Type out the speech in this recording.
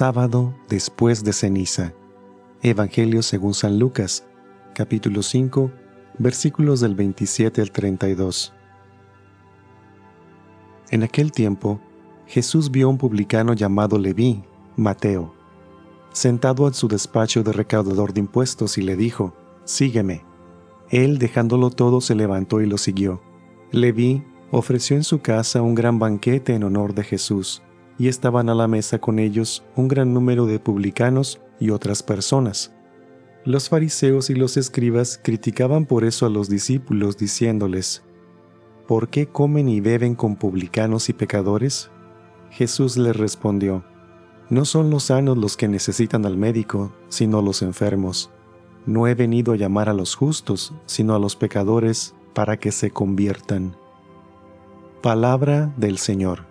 sábado después de ceniza. Evangelio según San Lucas, capítulo 5, versículos del 27 al 32. En aquel tiempo, Jesús vio a un publicano llamado Leví, Mateo, sentado en su despacho de recaudador de impuestos y le dijo, Sígueme. Él, dejándolo todo, se levantó y lo siguió. Leví ofreció en su casa un gran banquete en honor de Jesús, y estaban a la mesa con ellos un gran número de publicanos y otras personas. Los fariseos y los escribas criticaban por eso a los discípulos, diciéndoles, ¿Por qué comen y beben con publicanos y pecadores? Jesús les respondió, No son los sanos los que necesitan al médico, sino los enfermos. No he venido a llamar a los justos, sino a los pecadores, para que se conviertan. Palabra del Señor.